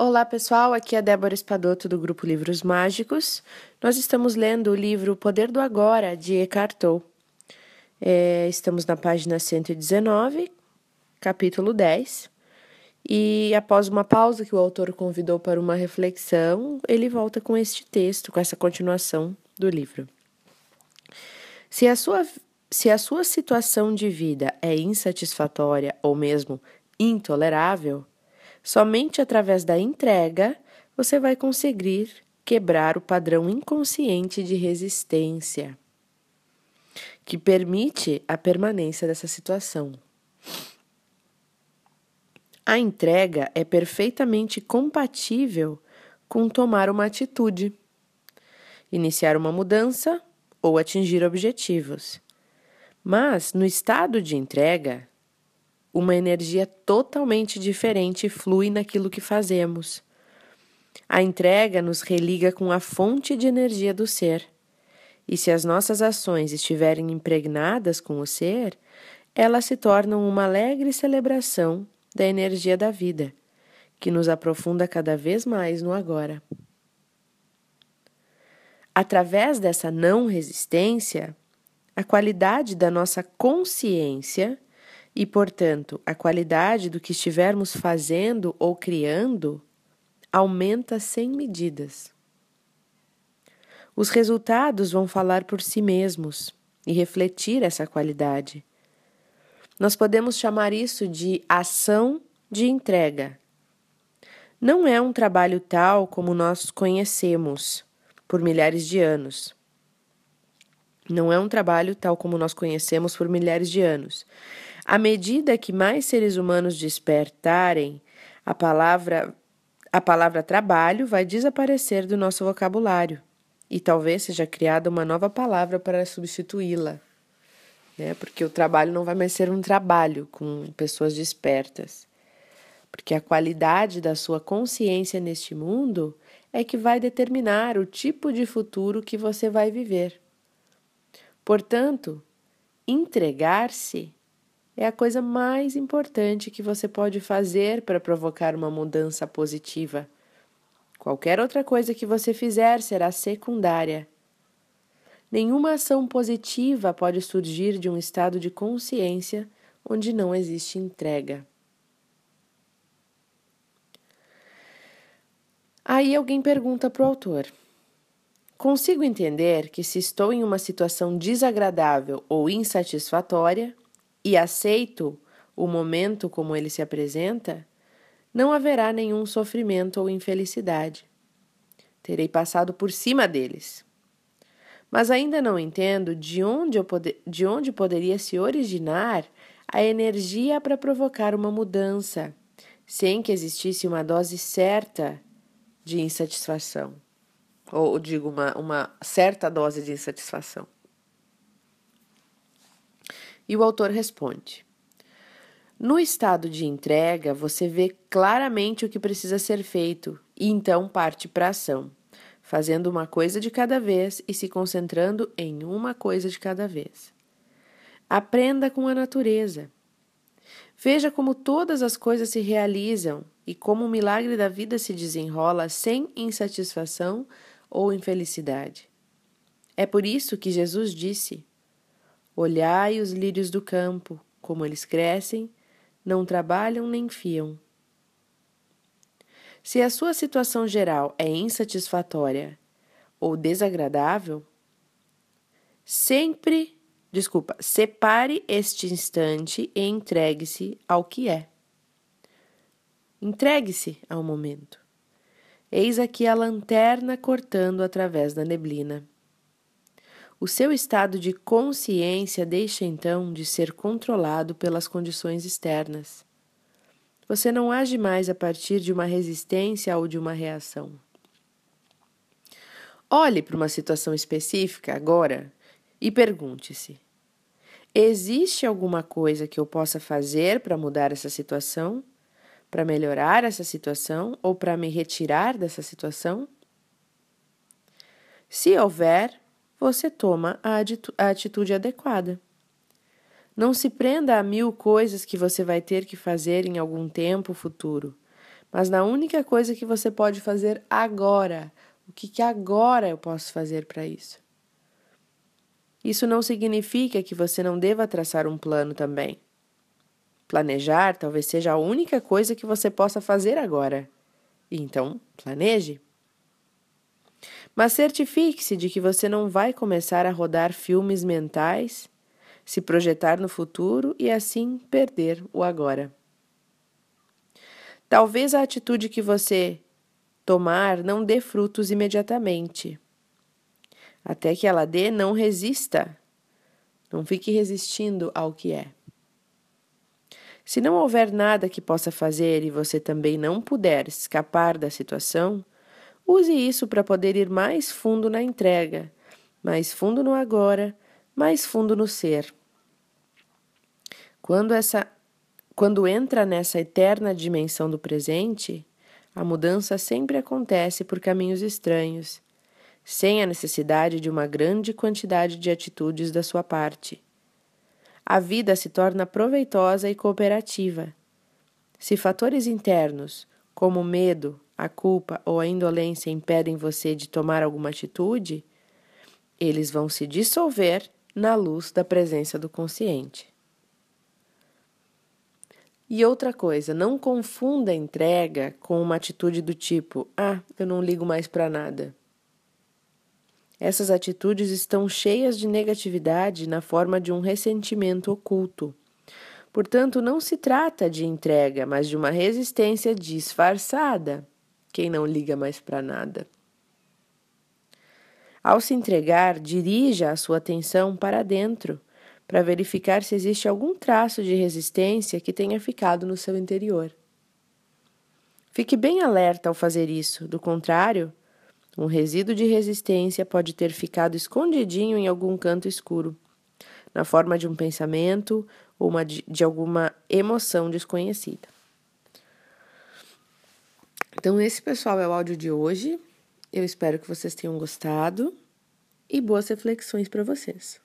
Olá pessoal, aqui é Débora Espadoto do grupo Livros Mágicos. Nós estamos lendo o livro O Poder do Agora de Eckhart Tolle. É, estamos na página 119, capítulo 10. E após uma pausa que o autor convidou para uma reflexão, ele volta com este texto, com essa continuação do livro. Se a sua, se a sua situação de vida é insatisfatória ou mesmo intolerável, Somente através da entrega você vai conseguir quebrar o padrão inconsciente de resistência que permite a permanência dessa situação. A entrega é perfeitamente compatível com tomar uma atitude, iniciar uma mudança ou atingir objetivos. Mas, no estado de entrega, uma energia totalmente diferente flui naquilo que fazemos. A entrega nos religa com a fonte de energia do ser. E se as nossas ações estiverem impregnadas com o ser, elas se tornam uma alegre celebração da energia da vida, que nos aprofunda cada vez mais no agora. Através dessa não resistência, a qualidade da nossa consciência e, portanto, a qualidade do que estivermos fazendo ou criando aumenta sem medidas. Os resultados vão falar por si mesmos e refletir essa qualidade. Nós podemos chamar isso de ação de entrega. Não é um trabalho tal como nós conhecemos por milhares de anos. Não é um trabalho tal como nós conhecemos por milhares de anos. À medida que mais seres humanos despertarem, a palavra a palavra trabalho vai desaparecer do nosso vocabulário e talvez seja criada uma nova palavra para substituí-la, né? Porque o trabalho não vai mais ser um trabalho com pessoas despertas. Porque a qualidade da sua consciência neste mundo é que vai determinar o tipo de futuro que você vai viver. Portanto, entregar-se é a coisa mais importante que você pode fazer para provocar uma mudança positiva. Qualquer outra coisa que você fizer será secundária. Nenhuma ação positiva pode surgir de um estado de consciência onde não existe entrega. Aí alguém pergunta para o autor: Consigo entender que, se estou em uma situação desagradável ou insatisfatória, e aceito o momento como ele se apresenta, não haverá nenhum sofrimento ou infelicidade. Terei passado por cima deles. Mas ainda não entendo de onde, poder, de onde poderia se originar a energia para provocar uma mudança, sem que existisse uma dose certa de insatisfação. Ou digo, uma, uma certa dose de insatisfação. E o autor responde: No estado de entrega, você vê claramente o que precisa ser feito e então parte para a ação, fazendo uma coisa de cada vez e se concentrando em uma coisa de cada vez. Aprenda com a natureza. Veja como todas as coisas se realizam e como o milagre da vida se desenrola sem insatisfação ou infelicidade. É por isso que Jesus disse: Olhai os lírios do campo, como eles crescem, não trabalham nem fiam. Se a sua situação geral é insatisfatória ou desagradável, sempre, desculpa, separe este instante e entregue-se ao que é. Entregue-se ao momento. Eis aqui a lanterna cortando através da neblina. O seu estado de consciência deixa então de ser controlado pelas condições externas. Você não age mais a partir de uma resistência ou de uma reação. Olhe para uma situação específica agora e pergunte-se: existe alguma coisa que eu possa fazer para mudar essa situação? Para melhorar essa situação ou para me retirar dessa situação? Se houver, você toma a atitude adequada. Não se prenda a mil coisas que você vai ter que fazer em algum tempo futuro, mas na única coisa que você pode fazer agora. O que, que agora eu posso fazer para isso? Isso não significa que você não deva traçar um plano também. Planejar talvez seja a única coisa que você possa fazer agora. Então, planeje. Mas certifique-se de que você não vai começar a rodar filmes mentais, se projetar no futuro e assim perder o agora. Talvez a atitude que você tomar não dê frutos imediatamente. Até que ela dê, não resista. Não fique resistindo ao que é. Se não houver nada que possa fazer e você também não puder escapar da situação, use isso para poder ir mais fundo na entrega, mais fundo no agora, mais fundo no ser. Quando essa quando entra nessa eterna dimensão do presente, a mudança sempre acontece por caminhos estranhos, sem a necessidade de uma grande quantidade de atitudes da sua parte. A vida se torna proveitosa e cooperativa. Se fatores internos, como medo, a culpa ou a indolência impedem você de tomar alguma atitude, eles vão se dissolver na luz da presença do consciente. E outra coisa, não confunda a entrega com uma atitude do tipo: ah, eu não ligo mais para nada. Essas atitudes estão cheias de negatividade na forma de um ressentimento oculto. Portanto, não se trata de entrega, mas de uma resistência disfarçada. Quem não liga mais para nada? Ao se entregar, dirija a sua atenção para dentro para verificar se existe algum traço de resistência que tenha ficado no seu interior. Fique bem alerta ao fazer isso, do contrário, um resíduo de resistência pode ter ficado escondidinho em algum canto escuro, na forma de um pensamento ou uma de, de alguma emoção desconhecida. Então, esse pessoal é o áudio de hoje. Eu espero que vocês tenham gostado e boas reflexões para vocês.